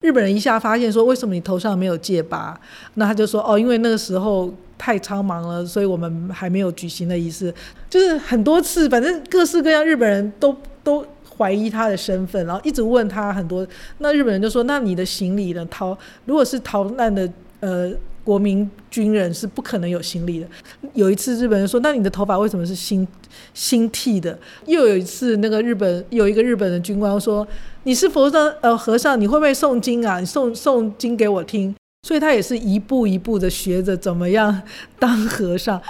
日本人一下发现说，为什么你头上没有戒疤？那他就说，哦，因为那个时候太苍茫了，所以我们还没有举行的仪式。就是很多次，反正各式各样，日本人都都怀疑他的身份，然后一直问他很多。那日本人就说，那你的行李呢？逃如果是逃难的，呃。国民军人是不可能有行李的。有一次，日本人说：“那你的头发为什么是新新剃的？”又有一次，那个日本有一个日本的军官说：“你是佛的呃和尚，你会不会诵经啊？你诵诵经给我听。”所以他也是一步一步的学着怎么样当和尚。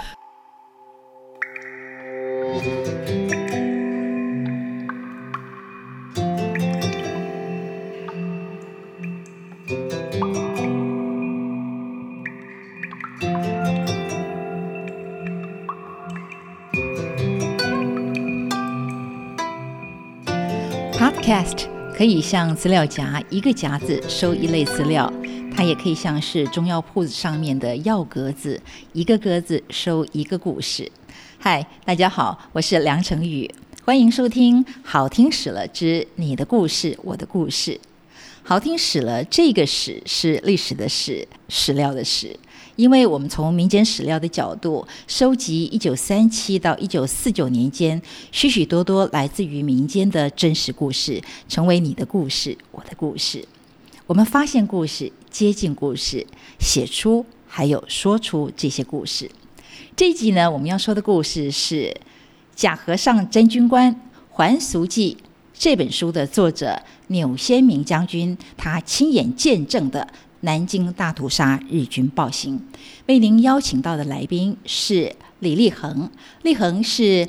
Podcast 可以像资料夹，一个夹子收一类资料；它也可以像是中药铺子上面的药格子，一个格子收一个故事。嗨，大家好，我是梁成宇，欢迎收听《好听史了之你的故事，我的故事》。好听史了，这个史是历史的史，史料的史。因为我们从民间史料的角度收集一九三七到一九四九年间许许多多来自于民间的真实故事，成为你的故事，我的故事。我们发现故事，接近故事，写出还有说出这些故事。这一集呢，我们要说的故事是《假和尚真军官还俗记》这本书的作者钮先明将军，他亲眼见证的。南京大屠杀，日军暴行。为您邀请到的来宾是李立恒，立恒是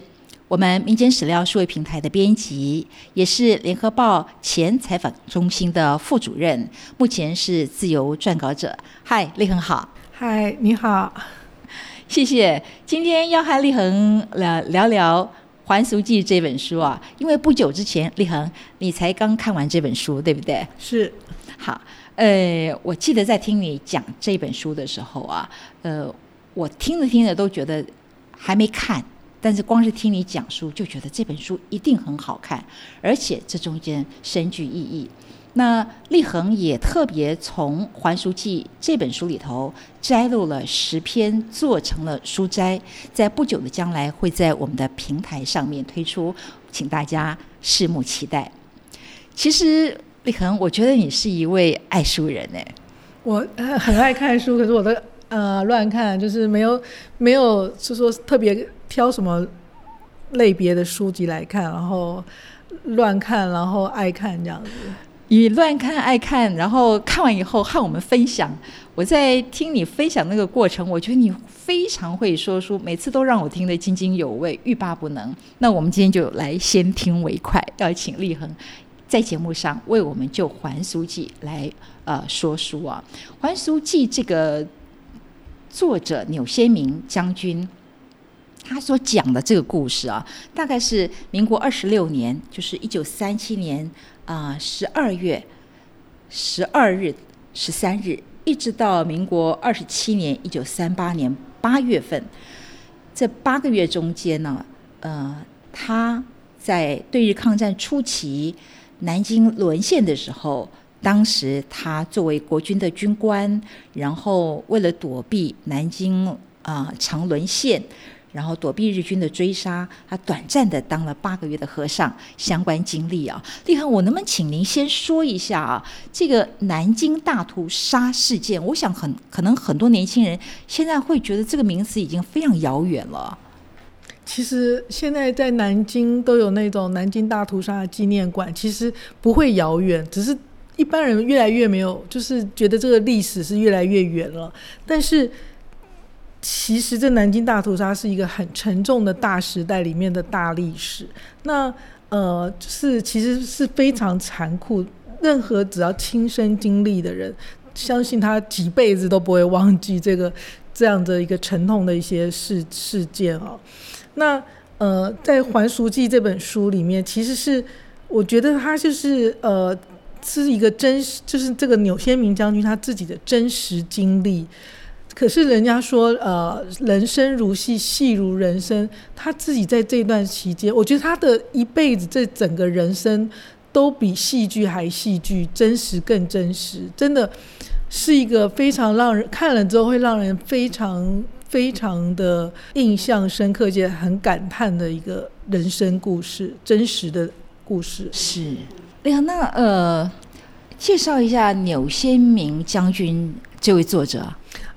我们民间史料数位平台的编辑，也是联合报前采访中心的副主任，目前是自由撰稿者。嗨，立恒好。嗨，你好。谢谢。今天要和立恒聊聊聊《还俗记》这本书啊，因为不久之前，立恒你才刚看完这本书，对不对？是。好。呃，我记得在听你讲这本书的时候啊，呃，我听着听着都觉得还没看，但是光是听你讲书就觉得这本书一定很好看，而且这中间深具意义。那立恒也特别从《还书记》这本书里头摘录了十篇，做成了书摘，在不久的将来会在我们的平台上面推出，请大家拭目期待。其实。立恒，我觉得你是一位爱书人哎。我很爱看书，可是我的呃乱看，就是没有没有是说特别挑什么类别的书籍来看，然后乱看，然后爱看这样子。你乱看爱看，然后看完以后和我们分享。我在听你分享那个过程，我觉得你非常会说书，每次都让我听得津津有味，欲罢不能。那我们今天就来先听为快，要请立恒。在节目上为我们就《还俗记》来呃说书啊，《还俗记》这个作者钮先明将军，他所讲的这个故事啊，大概是民国二十六年，就是一九三七年啊十二月十二日、十三日，一直到民国二十七年一九三八年八月份，这八个月中间呢，呃，他在对日抗战初期。南京沦陷的时候，当时他作为国军的军官，然后为了躲避南京啊常沦陷，然后躲避日军的追杀，他短暂的当了八个月的和尚。相关经历啊，立恒，我能不能请您先说一下啊？这个南京大屠杀事件，我想很可能很多年轻人现在会觉得这个名词已经非常遥远了。其实现在在南京都有那种南京大屠杀纪念馆，其实不会遥远，只是一般人越来越没有，就是觉得这个历史是越来越远了。但是其实这南京大屠杀是一个很沉重的大时代里面的大历史，那呃，是其实是非常残酷，任何只要亲身经历的人，相信他几辈子都不会忘记这个这样的一个沉痛的一些事事件啊。那呃，在《还俗记》这本书里面，其实是我觉得他就是呃，是一个真实，就是这个钮先明将军他自己的真实经历。可是人家说，呃，人生如戏，戏如人生。他自己在这段期间，我觉得他的一辈子，这整个人生都比戏剧还戏剧，真实更真实，真的是一个非常让人看了之后会让人非常非常的印象深刻，且很感叹的一个人生故事，真实的故事。是，哎呀，那呃，介绍一下钮先明将军这位作者。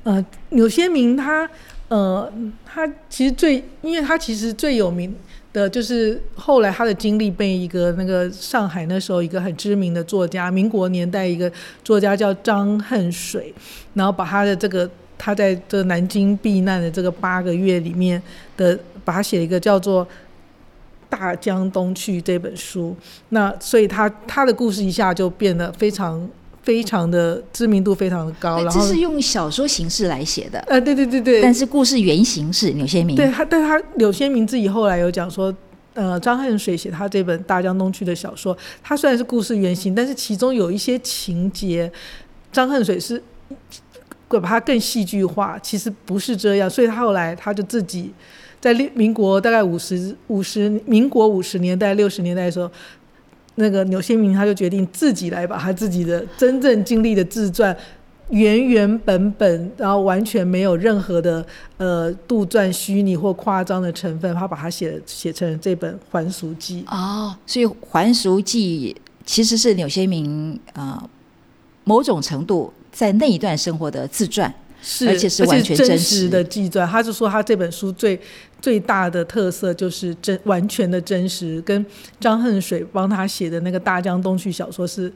呃，钮先明他，呃，他其实最，因为他其实最有名。的就是后来他的经历被一个那个上海那时候一个很知名的作家，民国年代一个作家叫张恨水，然后把他的这个他在这南京避难的这个八个月里面的，把他写一个叫做《大江东去》这本书，那所以他他的故事一下就变得非常。非常的知名度非常的高，然后这是用小说形式来写的，呃，对对对对，但是故事原型是柳先明，对他，但他柳先明自己后来有讲说，呃，张恨水写他这本《大江东去》的小说，他虽然是故事原型，但是其中有一些情节，张恨水是会把它更戏剧化，其实不是这样，所以他后来他就自己在民国大概五十五十民国五十年代六十年代的时候。那个牛先明他就决定自己来把他自己的真正经历的自传原原本本，然后完全没有任何的呃杜撰、虚拟或夸张的成分，他把它写写成这本《还俗记》。哦，所以《还俗记》其实是牛先明啊某种程度在那一段生活的自传。是，而且是完全真实的记传。他就说他这本书最最大的特色就是真完全的真实，跟张恨水帮他写的那个《大江东去》小说是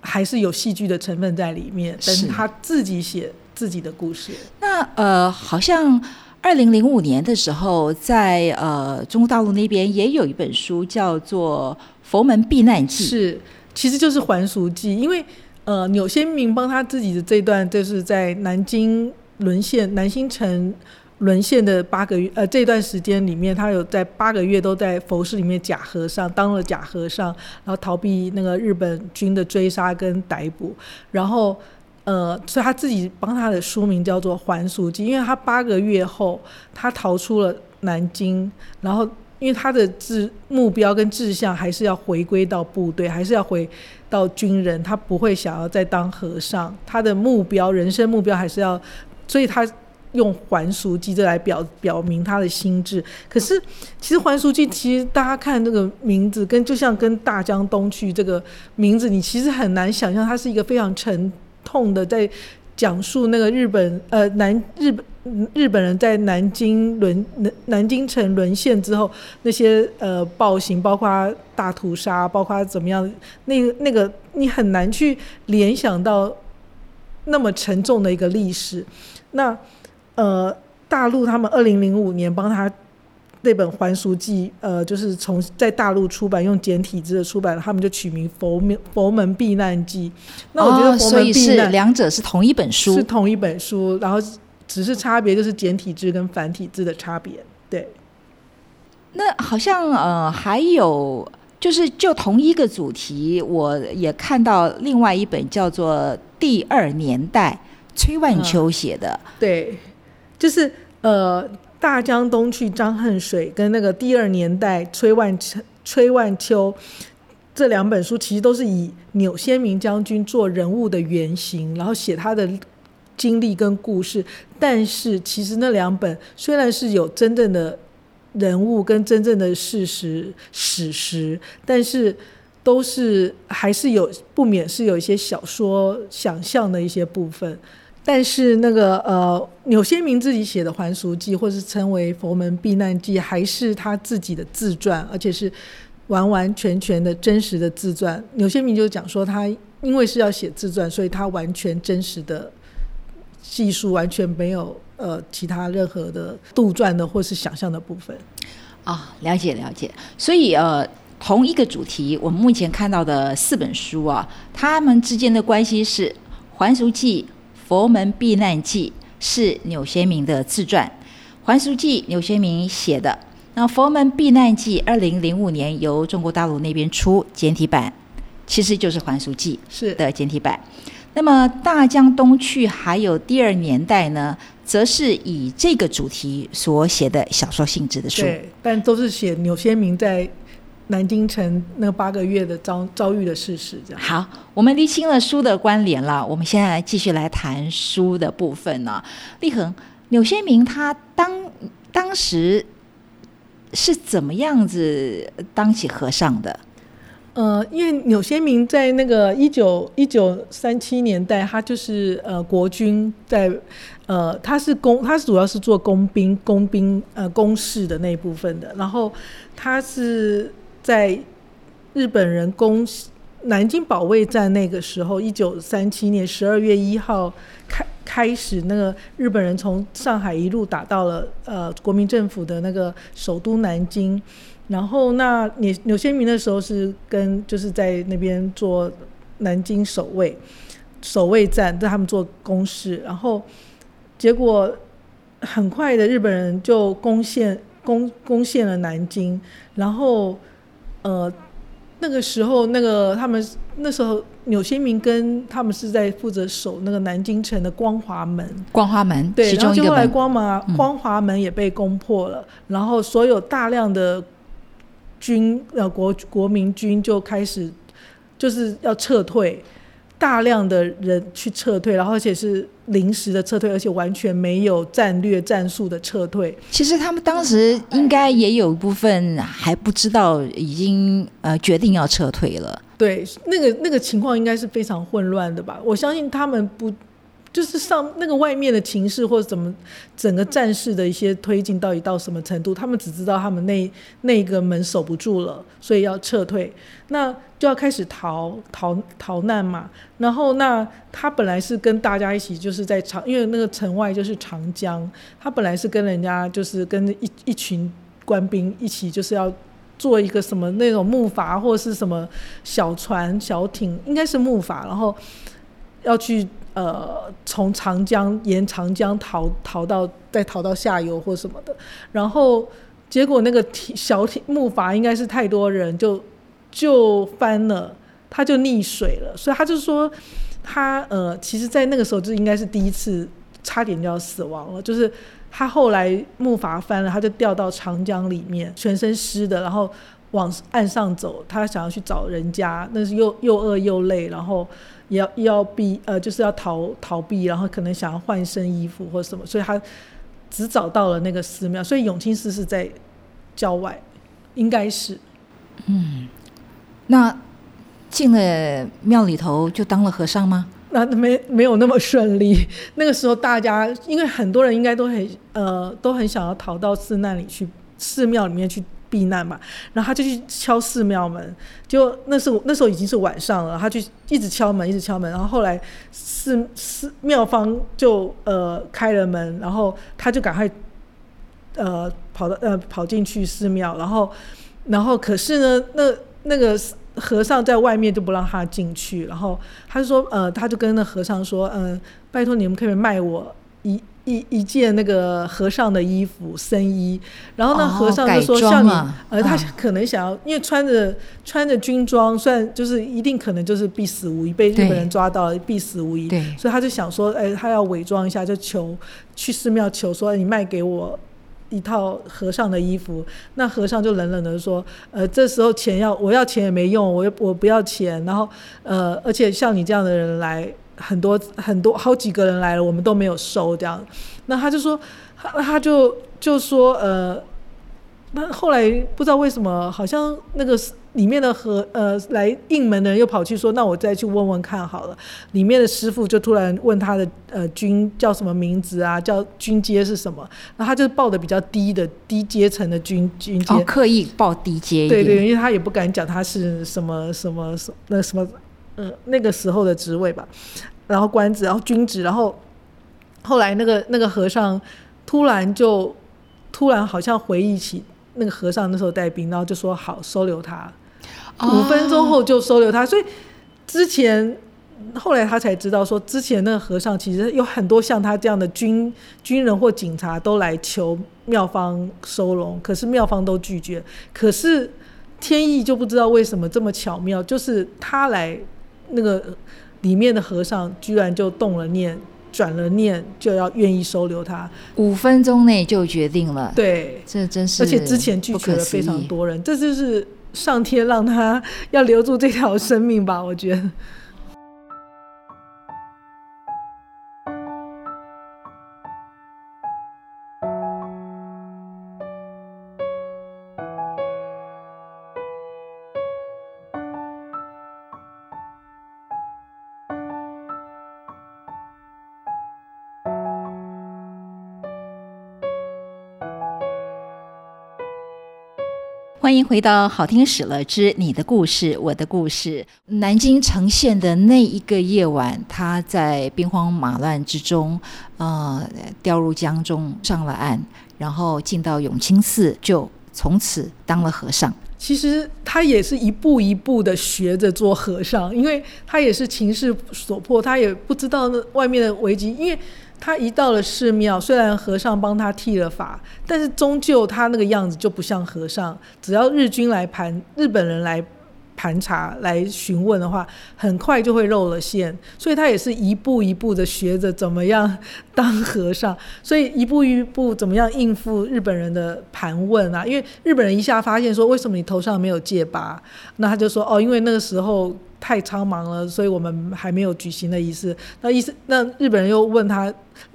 还是有戏剧的成分在里面，但是他自己写自己的故事。那呃，好像二零零五年的时候，在呃中国大陆那边也有一本书叫做《佛门避难记》，是，其实就是还俗记，因为。呃，钮先明帮他自己的这段，就是在南京沦陷、南京城沦陷的八个月，呃，这段时间里面，他有在八个月都在佛寺里面假和尚，当了假和尚，然后逃避那个日本军的追杀跟逮捕，然后，呃，所以他自己帮他的书名叫做《还俗记》，因为他八个月后，他逃出了南京，然后。因为他的志目标跟志向还是要回归到部队，还是要回到军人，他不会想要再当和尚。他的目标，人生目标还是要，所以他用还俗记这来表表明他的心智。可是，其实还俗记，其实大家看这个名字，跟就像跟大江东去这个名字，你其实很难想象，它是一个非常沉痛的在。讲述那个日本呃南日本日本人在南京沦南南京城沦陷之后那些呃暴行，包括大屠杀，包括怎么样，那那个你很难去联想到那么沉重的一个历史。那呃大陆他们二零零五年帮他。那本《还俗记》呃，就是从在大陆出版，用简体字的出版，他们就取名《佛门佛门避难记》。那我觉得佛门避难两者是同一本书，是同一本书，然后只是差别就是简体字跟繁体字的差别。对。那好像呃还有就是就同一个主题，我也看到另外一本叫做《第二年代》，崔万秋写的。对，就是呃。大江东去，张恨水跟那个第二年代崔万崔万秋这两本书，其实都是以钮先明将军做人物的原型，然后写他的经历跟故事。但是其实那两本虽然是有真正的人物跟真正的事实史实，但是都是还是有不免是有一些小说想象的一些部分。但是那个呃，钮先明自己写的《还俗记》，或是称为《佛门避难记》，还是他自己的自传，而且是完完全全的真实的自传。钮先明就讲说，他因为是要写自传，所以他完全真实的技术，完全没有呃其他任何的杜撰的或是想象的部分。啊，了解了解。所以呃，同一个主题，我们目前看到的四本书啊，他们之间的关系是《还俗记》。《佛门避难记》是钮先明的自传，《还俗记》钮先明写的。那《佛门避难记》二零零五年由中国大陆那边出简体版，其实就是《还俗记》是的简体版。那么《大江东去》还有第二年代呢，则是以这个主题所写的小说性质的书。对，但都是写钮先明在南京城那八个月的遭遭遇的事实，这样。好，我们厘清了书的关联了，我们现在来继续来谈书的部分呢。立恒，柳先明他当当时是怎么样子当起和尚的？呃，因为钮先明在那个一九一九三七年代，他就是呃国军在呃他是工，他主要是做工兵、工兵呃工事的那一部分的，然后他是。在日本人攻南京保卫战那个时候，一九三七年十二月一号开开始，那个日本人从上海一路打到了呃国民政府的那个首都南京，然后那纽纽先明的时候是跟就是在那边做南京守卫守卫战，在他们做攻势，然后结果很快的日本人就攻陷攻攻陷了南京，然后。呃，那个时候，那个他们那时候纽先明跟他们是在负责守那个南京城的光华门。光华门，对，然后就后来光华光华门也被攻破了，然后所有大量的军呃国国民军就开始就是要撤退。大量的人去撤退，然后而且是临时的撤退，而且完全没有战略战术的撤退。其实他们当时应该也有一部分还不知道已经呃决定要撤退了。对，那个那个情况应该是非常混乱的吧？我相信他们不。就是上那个外面的情势或者怎么整个战事的一些推进到底到什么程度，他们只知道他们那那个门守不住了，所以要撤退，那就要开始逃逃逃难嘛。然后那他本来是跟大家一起就是在长，因为那个城外就是长江，他本来是跟人家就是跟一一群官兵一起就是要做一个什么那种木筏或者是什么小船小艇，应该是木筏，然后要去。呃，从长江沿长江逃逃到再逃到下游或什么的，然后结果那个小木筏应该是太多人就就翻了，他就溺水了，所以他就说他呃，其实，在那个时候就应该是第一次差点就要死亡了，就是他后来木筏翻了，他就掉到长江里面，全身湿的，然后往岸上走，他想要去找人家，那是又又饿又累，然后也。要要避呃，就是要逃逃避，然后可能想要换身衣服或什么，所以他只找到了那个寺庙。所以永清寺是在郊外，应该是。嗯，那进了庙里头就当了和尚吗？那没没有那么顺利。那个时候大家因为很多人应该都很呃都很想要逃到寺那里去，寺庙里面去。避难嘛，然后他就去敲寺庙门，就那时候那时候已经是晚上了，他就一直敲门，一直敲门，然后后来寺寺庙方就呃开了门，然后他就赶快呃跑到呃跑进去寺庙，然后然后可是呢，那那个和尚在外面就不让他进去，然后他就说呃他就跟那和尚说嗯，拜托你们可以卖我一。一一件那个和尚的衣服僧衣，然后那和尚就说像你，呃，他可能想要，因为穿着穿着军装，算就是一定可能就是必死无疑，被日本人抓到了必死无疑，所以他就想说，哎，他要伪装一下，就求去寺庙求说，你卖给我一套和尚的衣服。那和尚就冷冷的说，呃，这时候钱要我要钱也没用，我我不要钱，然后呃，而且像你这样的人来。很多很多好几个人来了，我们都没有收这样。那他就说，他他就就说，呃，那后来不知道为什么，好像那个里面的和呃来应门的人又跑去说，那我再去问问看好了。里面的师傅就突然问他的呃军叫什么名字啊，叫军阶是什么？那他就报的比较低的低阶层的军军阶，刻意报低阶。对对，因为他也不敢讲他是什么什么什那什么。呃，那个时候的职位吧，然后官职，然后军职，然后后来那个那个和尚突然就突然好像回忆起那个和尚那时候带兵，然后就说好收留他，五分钟后就收留他。所以之前后来他才知道说，之前那个和尚其实有很多像他这样的军军人或警察都来求妙方收容，可是妙方都拒绝。可是天意就不知道为什么这么巧妙，就是他来。那个里面的和尚居然就动了念，转了念，就要愿意收留他。五分钟内就决定了。对，这真是，而且之前拒绝了非常多人，这就是上天让他 要留住这条生命吧，我觉得。欢迎回到《好听史了之你的故事我的故事》。南京呈现的那一个夜晚，他在兵荒马乱之中，呃，掉入江中，上了岸，然后进到永清寺，就从此当了和尚。其实他也是一步一步的学着做和尚，因为他也是情势所迫，他也不知道外面的危机，因为。他一到了寺庙，虽然和尚帮他剃了发，但是终究他那个样子就不像和尚。只要日军来盘，日本人来盘查、来询问的话，很快就会露了馅。所以他也是一步一步的学着怎么样当和尚，所以一步一步怎么样应付日本人的盘问啊？因为日本人一下发现说，为什么你头上没有戒疤？那他就说，哦，因为那个时候。太苍茫了，所以我们还没有举行的仪式。那意思，那日本人又问他，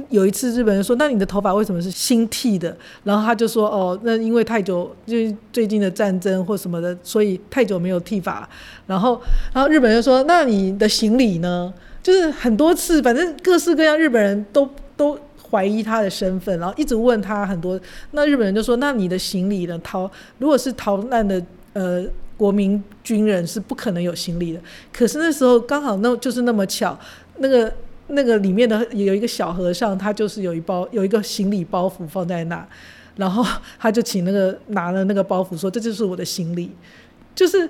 有一次日本人说：“那你的头发为什么是新剃的？”然后他就说：“哦，那因为太久，就最近的战争或什么的，所以太久没有剃发。”然后，然后日本人说：“那你的行李呢？”就是很多次，反正各式各样，日本人都都怀疑他的身份，然后一直问他很多。那日本人就说：“那你的行李呢？逃如果是逃难的，呃。”国民军人是不可能有行李的，可是那时候刚好那就是那么巧，那个那个里面的有一个小和尚，他就是有一包有一个行李包袱放在那，然后他就请那个拿了那个包袱说这就是我的行李，就是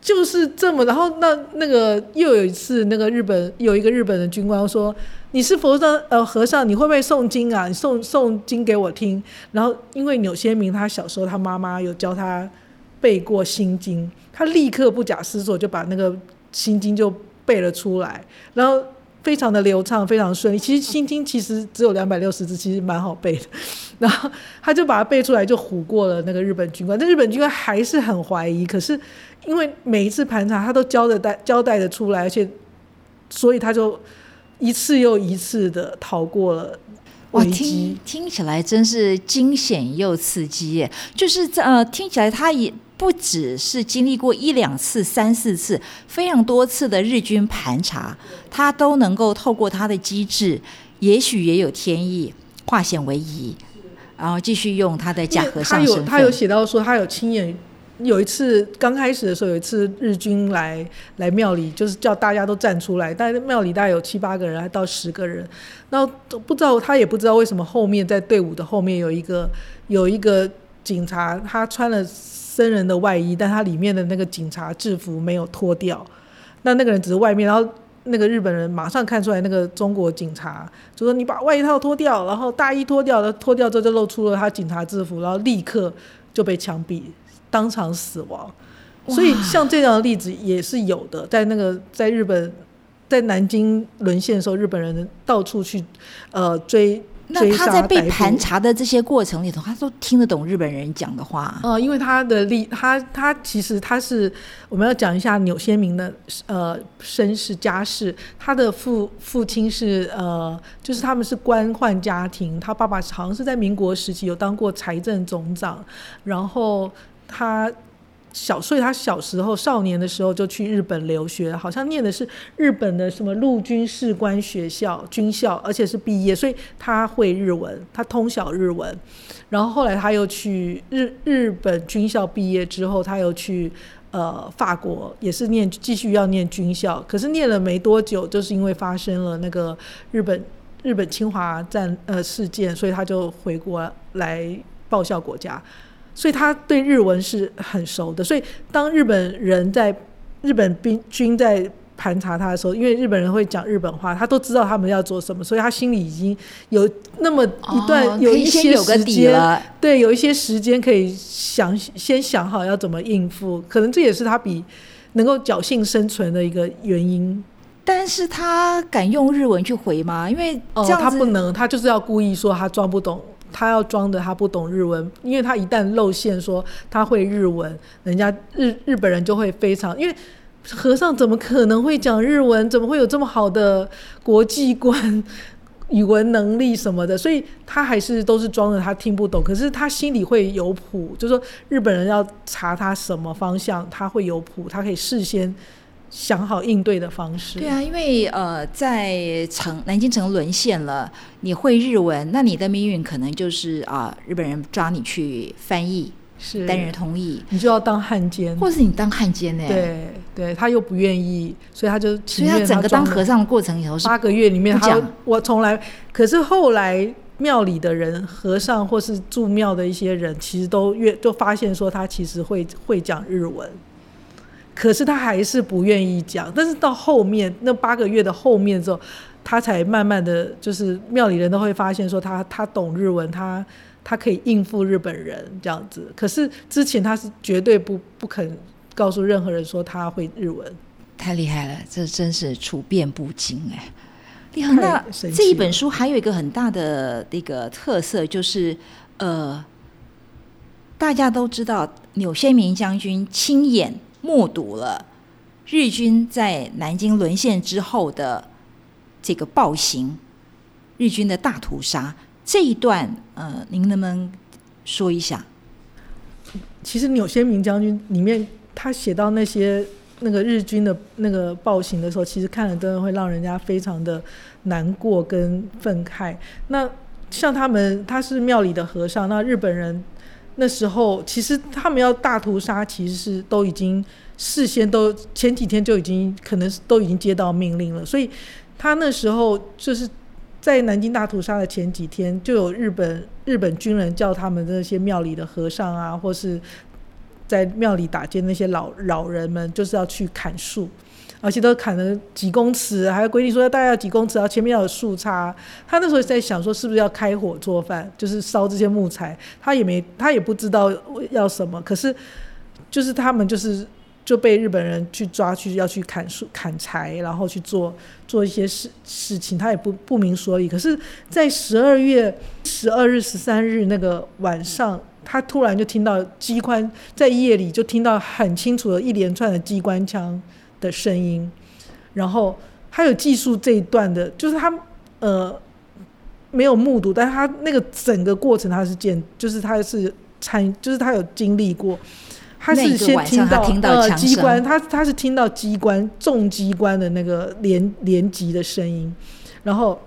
就是这么，然后那那个又有一次那个日本有一个日本的军官说你是佛尚呃和尚你会不会诵经啊？你诵诵经给我听，然后因为钮先明他小时候他妈妈有教他。背过心经，他立刻不假思索就把那个心经就背了出来，然后非常的流畅，非常顺利。其实心经其实只有两百六十字，其实蛮好背的。然后他就把它背出来，就唬过了那个日本军官。但日本军官还是很怀疑，可是因为每一次盘查他都交代交代的出来，而且所以他就一次又一次的逃过了。哇，听听起来真是惊险又刺激耶！就是呃，听起来他也不只是经历过一两次、三四次、非常多次的日军盘查，他都能够透过他的机制，也许也有天意，化险为夷，然后继续用他的假和尚身份。他有他有写到说，他有亲眼。有一次刚开始的时候，有一次日军来来庙里，就是叫大家都站出来，但是庙里大概有七八个人，还到十个人，然后不知道他也不知道为什么后面在队伍的后面有一个有一个警察，他穿了僧人的外衣，但他里面的那个警察制服没有脱掉，那那个人只是外面，然后那个日本人马上看出来那个中国警察，就说你把外套脱掉，然后大衣脱掉了，脱掉之后就露出了他警察制服，然后立刻就被枪毙。当场死亡，所以像这样的例子也是有的。在那个在日本，在南京沦陷的时候，日本人到处去呃追。那他在被盘查的这些过程里头，他都听得懂日本人讲的话。呃，因为他的历，他他其实他是我们要讲一下钮先明的呃身世家世。他的父父亲是呃，就是他们是官宦家庭，他爸爸好像是在民国时期有当过财政总长，然后。他小，所以他小时候少年的时候就去日本留学，好像念的是日本的什么陆军士官学校军校，而且是毕业，所以他会日文，他通晓日文。然后后来他又去日日本军校毕业之后，他又去呃法国，也是念继续要念军校，可是念了没多久，就是因为发生了那个日本日本侵华战呃事件，所以他就回国来报效国家。所以他对日文是很熟的，所以当日本人在日本兵军在盘查他的时候，因为日本人会讲日本话，他都知道他们要做什么，所以他心里已经有那么一段有一些时间，对，有一些时间可以想先想好要怎么应付，可能这也是他比能够侥幸生存的一个原因。但是他敢用日文去回吗？因为哦，他不能，他就是要故意说他装不懂。他要装的他不懂日文，因为他一旦露馅说他会日文，人家日日本人就会非常，因为和尚怎么可能会讲日文？怎么会有这么好的国际观、语文能力什么的？所以他还是都是装的他听不懂，可是他心里会有谱，就说日本人要查他什么方向，他会有谱，他可以事先。想好应对的方式。对啊，因为呃，在城南京城沦陷了，你会日文，那你的命运可能就是啊，日本人抓你去翻译，是单人同意，你就要当汉奸，或是你当汉奸呢？对对，他又不愿意，所以他就所以他整个当和尚的过程以后是八个月里面，他我从来，可是后来庙里的人、和尚或是住庙的一些人，其实都越都发现说他其实会会讲日文。可是他还是不愿意讲，但是到后面那八个月的后面之后，他才慢慢的就是庙里人都会发现说他他懂日文，他他可以应付日本人这样子。可是之前他是绝对不不肯告诉任何人说他会日文，太厉害了，这真是处变不惊哎。李恒，那这一本书还有一个很大的那个特色就是，呃，大家都知道钮先明将军亲眼。目睹了日军在南京沦陷之后的这个暴行，日军的大屠杀这一段，呃，您能不能说一下？其实钮先明将军里面他写到那些那个日军的那个暴行的时候，其实看了真的会让人家非常的难过跟愤慨。那像他们，他是庙里的和尚，那日本人。那时候其实他们要大屠杀，其实是都已经事先都前几天就已经可能都已经接到命令了，所以他那时候就是在南京大屠杀的前几天，就有日本日本军人叫他们那些庙里的和尚啊，或是在庙里打劫那些老老人们，就是要去砍树。而且都砍了几公尺，还规定说大概要几公尺，然后前面要有树杈。他那时候在想说，是不是要开火做饭，就是烧这些木材。他也没，他也不知道要什么。可是，就是他们就是就被日本人去抓去，要去砍树、砍柴，然后去做做一些事事情。他也不不明所以。可是，在十二月十二日、十三日那个晚上，他突然就听到机关在夜里就听到很清楚的一连串的机关枪。的声音，然后他有记述这一段的，就是他呃没有目睹，但是他那个整个过程他是见，就是他是参，就是他有经历过，他是先听到呃机关，他他是听到机关重机关的那个连连级的声音，然后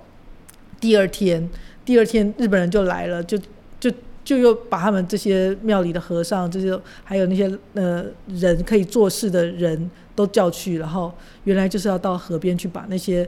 第二天第二天日本人就来了，就就就又把他们这些庙里的和尚，这些还有那些呃人可以做事的人。都叫去，然后原来就是要到河边去把那些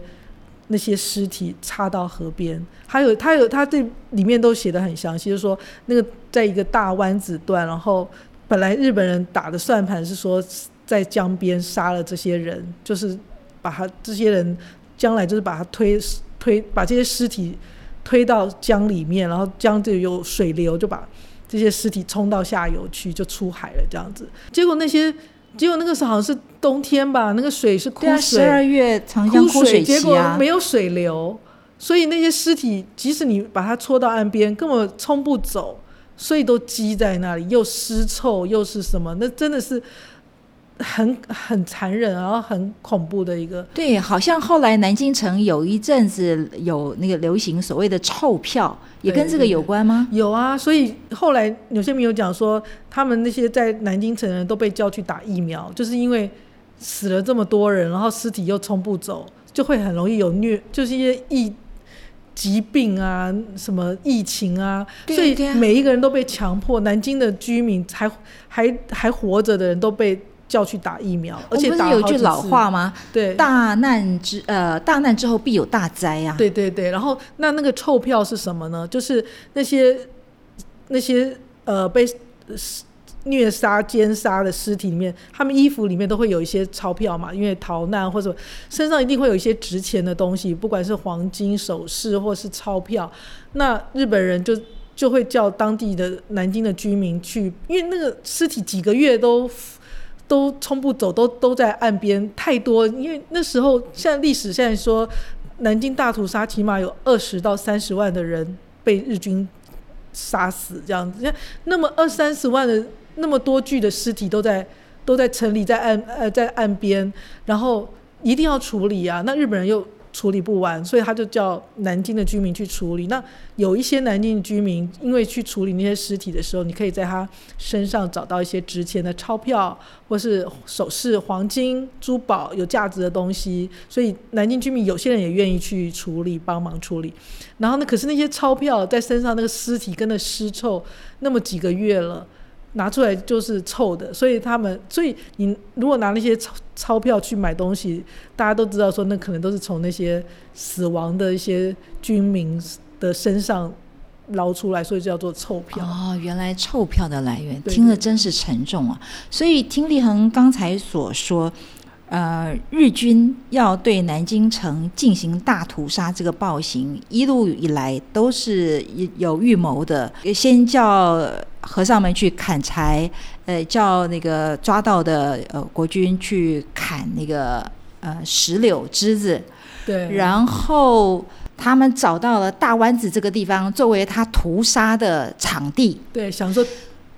那些尸体插到河边。还有他有他这里面都写的很详细，就是说那个在一个大湾子段，然后本来日本人打的算盘是说在江边杀了这些人，就是把他这些人将来就是把他推推把这些尸体推到江里面，然后江这有水流，就把这些尸体冲到下游去，就出海了这样子。结果那些。结果那个时候好像是冬天吧，那个水是枯水，十二月长江枯水结果没有水流，所以那些尸体即使你把它搓到岸边，根本冲不走，所以都积在那里，又湿臭又是什么？那真的是。很很残忍，然后很恐怖的一个。对，好像后来南京城有一阵子有那个流行所谓的臭票，也跟这个有关吗？有啊，所以后来有些朋友讲说，他们那些在南京城的人都被叫去打疫苗，就是因为死了这么多人，然后尸体又冲不走，就会很容易有虐，就是一些疫疾病啊，什么疫情啊，所以每一个人都被强迫，南京的居民还还还活着的人都被。叫去打疫苗，而且有一句老话吗？对，大难之呃大难之后必有大灾呀。对对对，然后那那个臭票是什么呢？就是那些那些呃被虐杀奸杀的尸体里面，他们衣服里面都会有一些钞票嘛，因为逃难或者身上一定会有一些值钱的东西，不管是黄金首饰或是钞票。那日本人就就会叫当地的南京的居民去，因为那个尸体几个月都。都冲不走，都都在岸边，太多。因为那时候，现在历史现在说，南京大屠杀起码有二十到三十万的人被日军杀死这样子。那么二三十万的那么多具的尸体都在都在城里，在岸呃在岸边，然后一定要处理啊。那日本人又。处理不完，所以他就叫南京的居民去处理。那有一些南京的居民，因为去处理那些尸体的时候，你可以在他身上找到一些值钱的钞票，或是首饰、黄金、珠宝有价值的东西。所以南京居民有些人也愿意去处理，帮忙处理。然后呢，可是那些钞票在身上，那个尸体跟那尸臭那么几个月了。拿出来就是臭的，所以他们，所以你如果拿那些钞钞票去买东西，大家都知道说那可能都是从那些死亡的一些军民的身上捞出来，所以叫做臭票。哦，原来臭票的来源，听了真是沉重啊！所以听立恒刚才所说。呃，日军要对南京城进行大屠杀，这个暴行一路以来都是有预谋的。先叫和尚们去砍柴，呃，叫那个抓到的呃国军去砍那个呃石榴枝子，对。然后他们找到了大湾子这个地方作为他屠杀的场地，对，想说。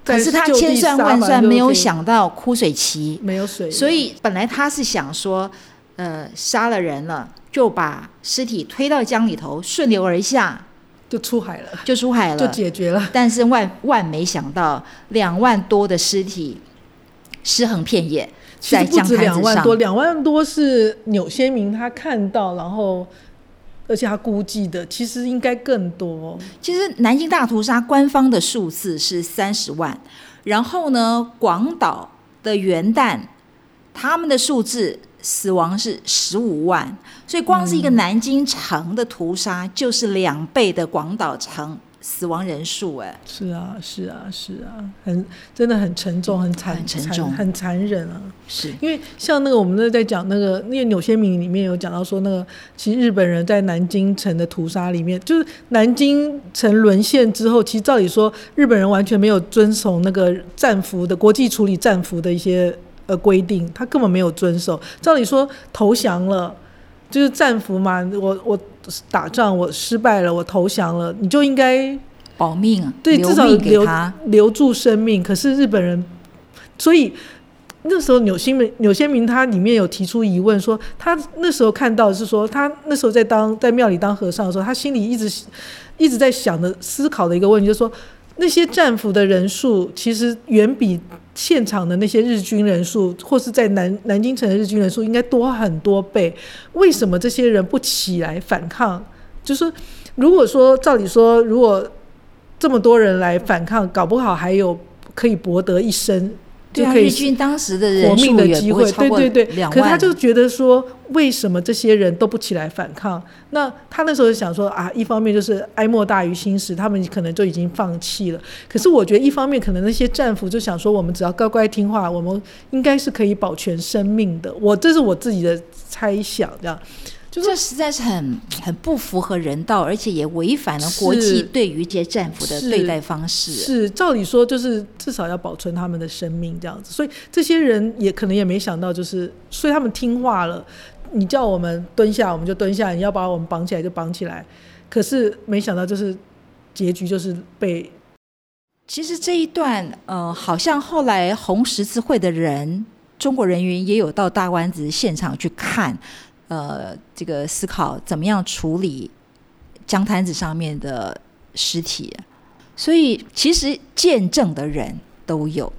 可是他千算万算没有想到枯水期。没有水，所以本来他是想说，呃，杀了人了，就把尸体推到江里头，顺流而下，就出海了，就出海了，就解决了。但是万万没想到，两万多的尸体尸横遍野，在江滩两万多，两万多是纽先明他看到，然后。而且他估计的其实应该更多。其实南京大屠杀官方的数字是三十万，然后呢，广岛的元旦他们的数字死亡是十五万，所以光是一个南京城的屠杀就是两倍的广岛城。死亡人数，哎，是啊，是啊，是啊，很真的很沉重，很残，很沉重，很残忍啊。是因为像那个我们那在讲那个那个纽先民里面有讲到说，那个其实日本人在南京城的屠杀里面，就是南京城沦陷之后，其实照理说日本人完全没有遵守那个战俘的国际处理战俘的一些呃规定，他根本没有遵守。照理说投降了，就是战俘嘛，我我。打仗我失败了，我投降了，你就应该保命啊，对，至少留留住生命。可是日本人，所以那时候纽新民纽先民他里面有提出疑问，说他那时候看到是说他那时候在当在庙里当和尚的时候，他心里一直一直在想的思考的一个问题，就是说那些战俘的人数其实远比。现场的那些日军人数，或是在南南京城的日军人数，应该多很多倍。为什么这些人不起来反抗？就是如果说照理说，如果这么多人来反抗，搞不好还有可以博得一生。就可以日军当时的人活命的机会，对对对。可他就觉得说，为什么这些人都不起来反抗？那他那时候想说啊，一方面就是哀莫大于心死，他们可能就已经放弃了。可是我觉得一方面可能那些战俘就想说，我们只要乖乖听话，我们应该是可以保全生命的。我这是我自己的猜想，这样。这实在是很很不符合人道，而且也违反了国际对于这些战俘的对待方式。是，照理说就是至少要保存他们的生命这样子。所以这些人也可能也没想到，就是所以他们听话了。你叫我们蹲下，我们就蹲下；你要把我们绑起来，就绑起来。可是没想到，就是结局就是被。其实这一段，呃，好像后来红十字会的人，中国人员也有到大湾子现场去看。呃，这个思考怎么样处理江滩子上面的尸体，所以其实见证的人都有，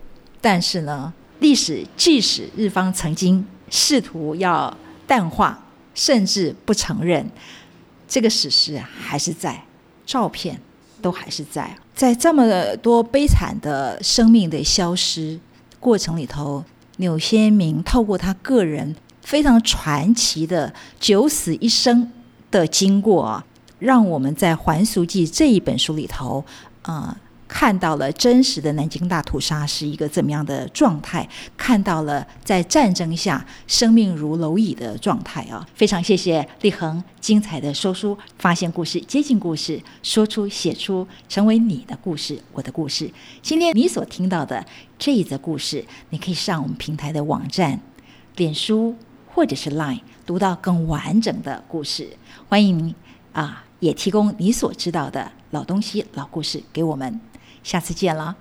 但是呢，历史即使日方曾经试图要淡化，甚至不承认，这个史实还是在，照片都还是在，在这么多悲惨的生命的消失过程里头，柳先明透过他个人。非常传奇的九死一生的经过啊，让我们在《还俗记》这一本书里头，啊，看到了真实的南京大屠杀是一个怎么样的状态，看到了在战争下生命如蝼蚁的状态啊！非常谢谢立恒精彩的说书，发现故事，接近故事，说出写出，成为你的故事，我的故事。今天你所听到的这一则故事，你可以上我们平台的网站、脸书。或者是 Line 读到更完整的故事，欢迎啊，也提供你所知道的老东西、老故事给我们。下次见了。